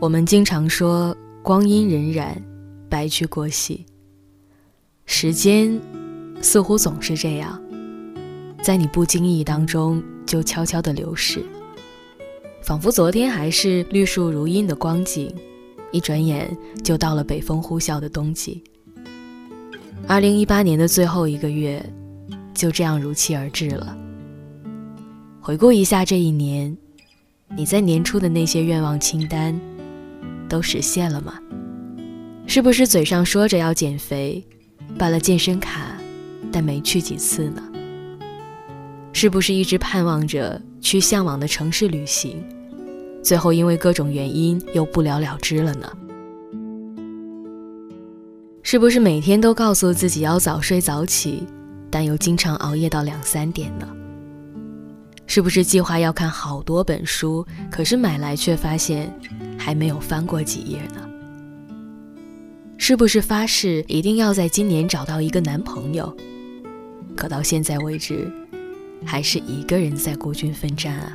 我们经常说光阴荏苒，白驹过隙。时间似乎总是这样，在你不经意当中就悄悄地流逝，仿佛昨天还是绿树如茵的光景，一转眼就到了北风呼啸的冬季。二零一八年的最后一个月，就这样如期而至了。回顾一下这一年，你在年初的那些愿望清单。都实现了吗？是不是嘴上说着要减肥，办了健身卡，但没去几次呢？是不是一直盼望着去向往的城市旅行，最后因为各种原因又不了了之了呢？是不是每天都告诉自己要早睡早起，但又经常熬夜到两三点呢？是不是计划要看好多本书，可是买来却发现还没有翻过几页呢？是不是发誓一定要在今年找到一个男朋友，可到现在为止，还是一个人在孤军奋战啊？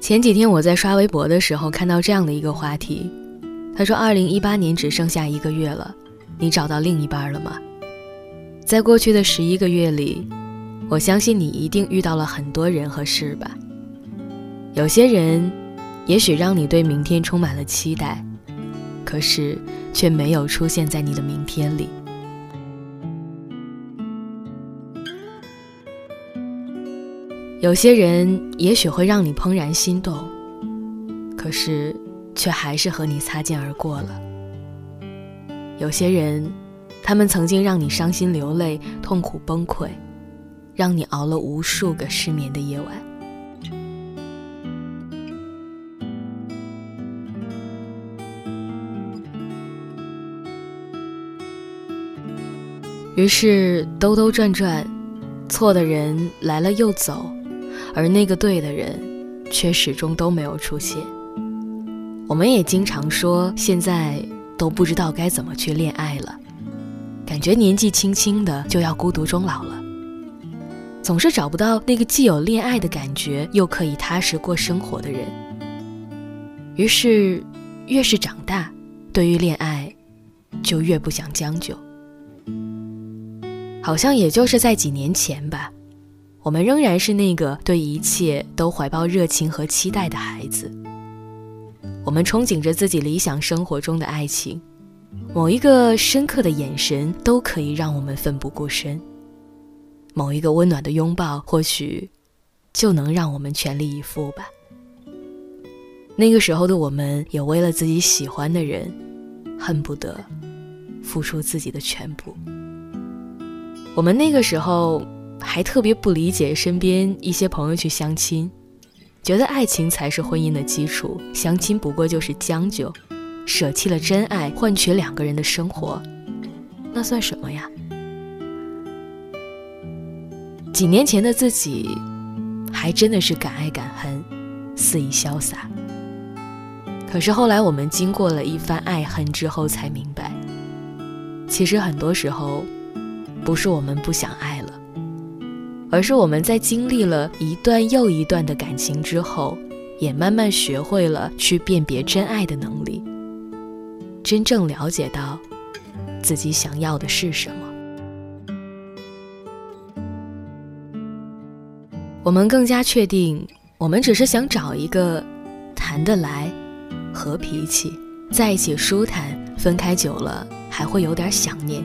前几天我在刷微博的时候，看到这样的一个话题。他说：“二零一八年只剩下一个月了，你找到另一半了吗？在过去的十一个月里，我相信你一定遇到了很多人和事吧。有些人，也许让你对明天充满了期待，可是却没有出现在你的明天里。有些人，也许会让你怦然心动，可是……”却还是和你擦肩而过了。有些人，他们曾经让你伤心流泪、痛苦崩溃，让你熬了无数个失眠的夜晚。于是兜兜转转，错的人来了又走，而那个对的人，却始终都没有出现。我们也经常说，现在都不知道该怎么去恋爱了，感觉年纪轻轻的就要孤独终老了，总是找不到那个既有恋爱的感觉，又可以踏实过生活的人。于是，越是长大，对于恋爱，就越不想将就。好像也就是在几年前吧，我们仍然是那个对一切都怀抱热情和期待的孩子。我们憧憬着自己理想生活中的爱情，某一个深刻的眼神都可以让我们奋不顾身，某一个温暖的拥抱或许就能让我们全力以赴吧。那个时候的我们也为了自己喜欢的人，恨不得付出自己的全部。我们那个时候还特别不理解身边一些朋友去相亲。觉得爱情才是婚姻的基础，相亲不过就是将就，舍弃了真爱换取两个人的生活，那算什么呀？几年前的自己，还真的是敢爱敢恨，肆意潇洒。可是后来我们经过了一番爱恨之后，才明白，其实很多时候，不是我们不想爱了。而是我们在经历了一段又一段的感情之后，也慢慢学会了去辨别真爱的能力，真正了解到自己想要的是什么。我们更加确定，我们只是想找一个谈得来、和脾气、在一起舒坦，分开久了还会有点想念，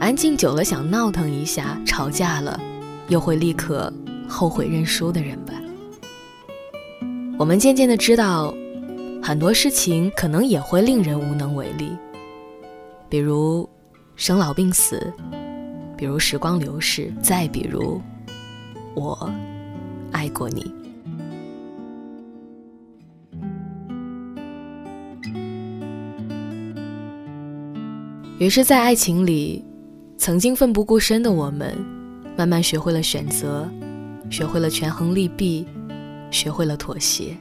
安静久了想闹腾一下，吵架了。又会立刻后悔认输的人吧。我们渐渐的知道，很多事情可能也会令人无能为力，比如生老病死，比如时光流逝，再比如我爱过你。于是，在爱情里，曾经奋不顾身的我们。慢慢学会了选择，学会了权衡利弊，学会了妥协，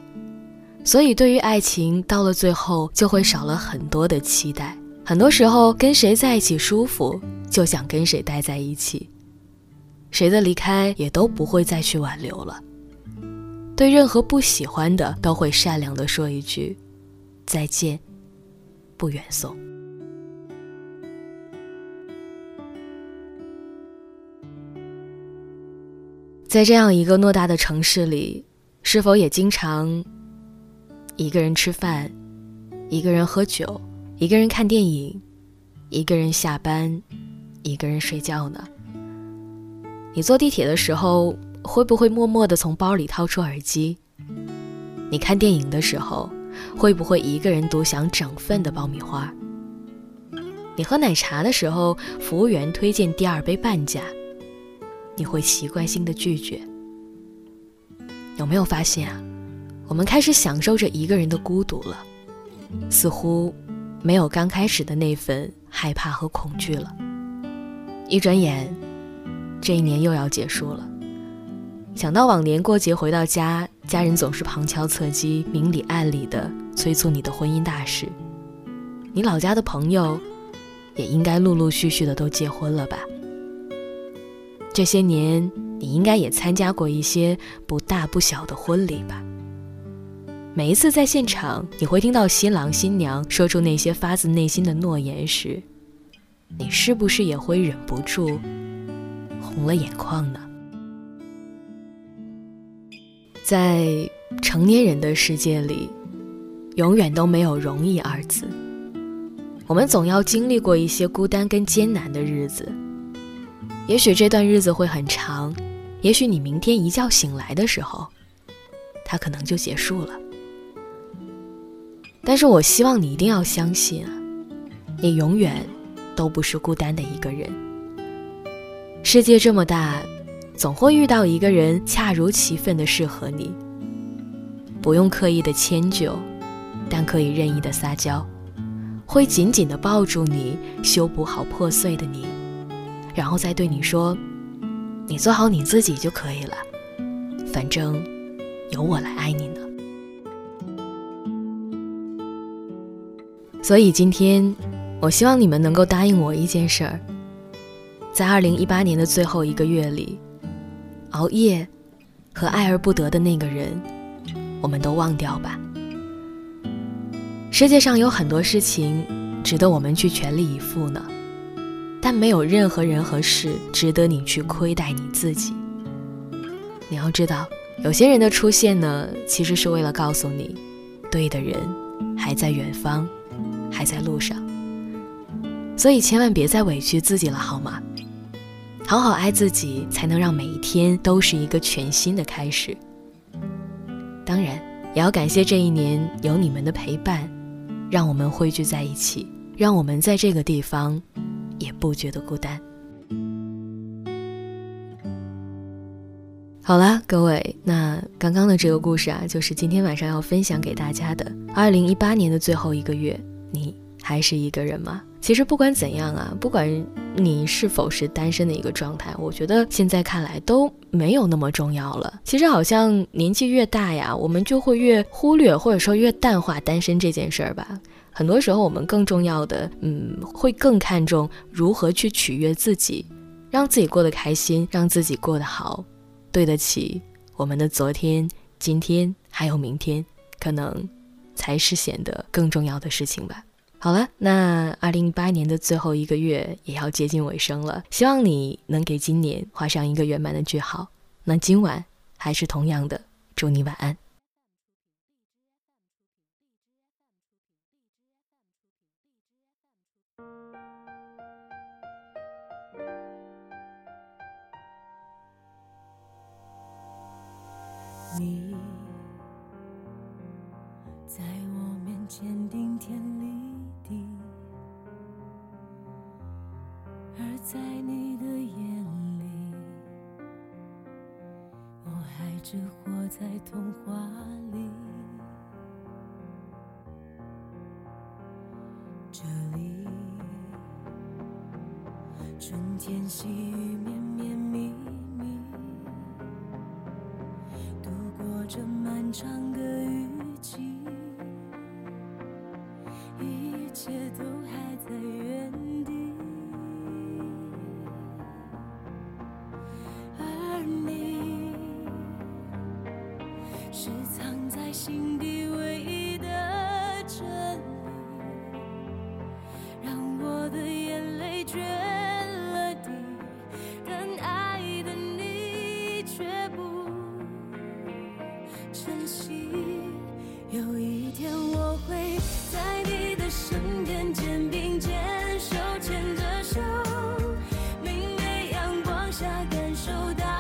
所以对于爱情，到了最后就会少了很多的期待。很多时候，跟谁在一起舒服，就想跟谁待在一起，谁的离开也都不会再去挽留了。对任何不喜欢的，都会善良的说一句再见，不远送。在这样一个偌大的城市里，是否也经常一个人吃饭，一个人喝酒，一个人看电影，一个人下班，一个人睡觉呢？你坐地铁的时候，会不会默默地从包里掏出耳机？你看电影的时候，会不会一个人独享整份的爆米花？你喝奶茶的时候，服务员推荐第二杯半价。你会习惯性的拒绝。有没有发现啊？我们开始享受着一个人的孤独了，似乎没有刚开始的那份害怕和恐惧了。一转眼，这一年又要结束了。想到往年过节回到家，家人总是旁敲侧击、明里暗里的催促你的婚姻大事，你老家的朋友也应该陆陆续续的都结婚了吧？这些年，你应该也参加过一些不大不小的婚礼吧？每一次在现场，你会听到新郎新娘说出那些发自内心的诺言时，你是不是也会忍不住红了眼眶呢？在成年人的世界里，永远都没有容易二字。我们总要经历过一些孤单跟艰难的日子。也许这段日子会很长，也许你明天一觉醒来的时候，它可能就结束了。但是我希望你一定要相信，你永远都不是孤单的一个人。世界这么大，总会遇到一个人恰如其分的适合你。不用刻意的迁就，但可以任意的撒娇，会紧紧的抱住你，修补好破碎的你。然后再对你说：“你做好你自己就可以了，反正有我来爱你呢。”所以今天，我希望你们能够答应我一件事儿：在二零一八年的最后一个月里，熬夜和爱而不得的那个人，我们都忘掉吧。世界上有很多事情值得我们去全力以赴呢。但没有任何人和事值得你去亏待你自己。你要知道，有些人的出现呢，其实是为了告诉你，对的人还在远方，还在路上。所以千万别再委屈自己了，好吗？好好爱自己，才能让每一天都是一个全新的开始。当然，也要感谢这一年有你们的陪伴，让我们汇聚在一起，让我们在这个地方。也不觉得孤单。好了，各位，那刚刚的这个故事啊，就是今天晚上要分享给大家的。二零一八年的最后一个月，你还是一个人吗？其实不管怎样啊，不管你是否是单身的一个状态，我觉得现在看来都没有那么重要了。其实好像年纪越大呀，我们就会越忽略或者说越淡化单身这件事儿吧。很多时候，我们更重要的，嗯，会更看重如何去取悦自己，让自己过得开心，让自己过得好，对得起我们的昨天、今天还有明天，可能才是显得更重要的事情吧。好了，那二零一八年的最后一个月也要接近尾声了，希望你能给今年画上一个圆满的句号。那今晚还是同样的，祝你晚安。你还只活在童话里。这里，春天细雨绵绵密密，度过。这漫长的雨季，一切都是藏在心底唯一的真理，让我的眼泪决了堤，但爱的你却不珍惜。有一天我会在你的身边，肩并肩，手牵着手，明媚阳光下感受到。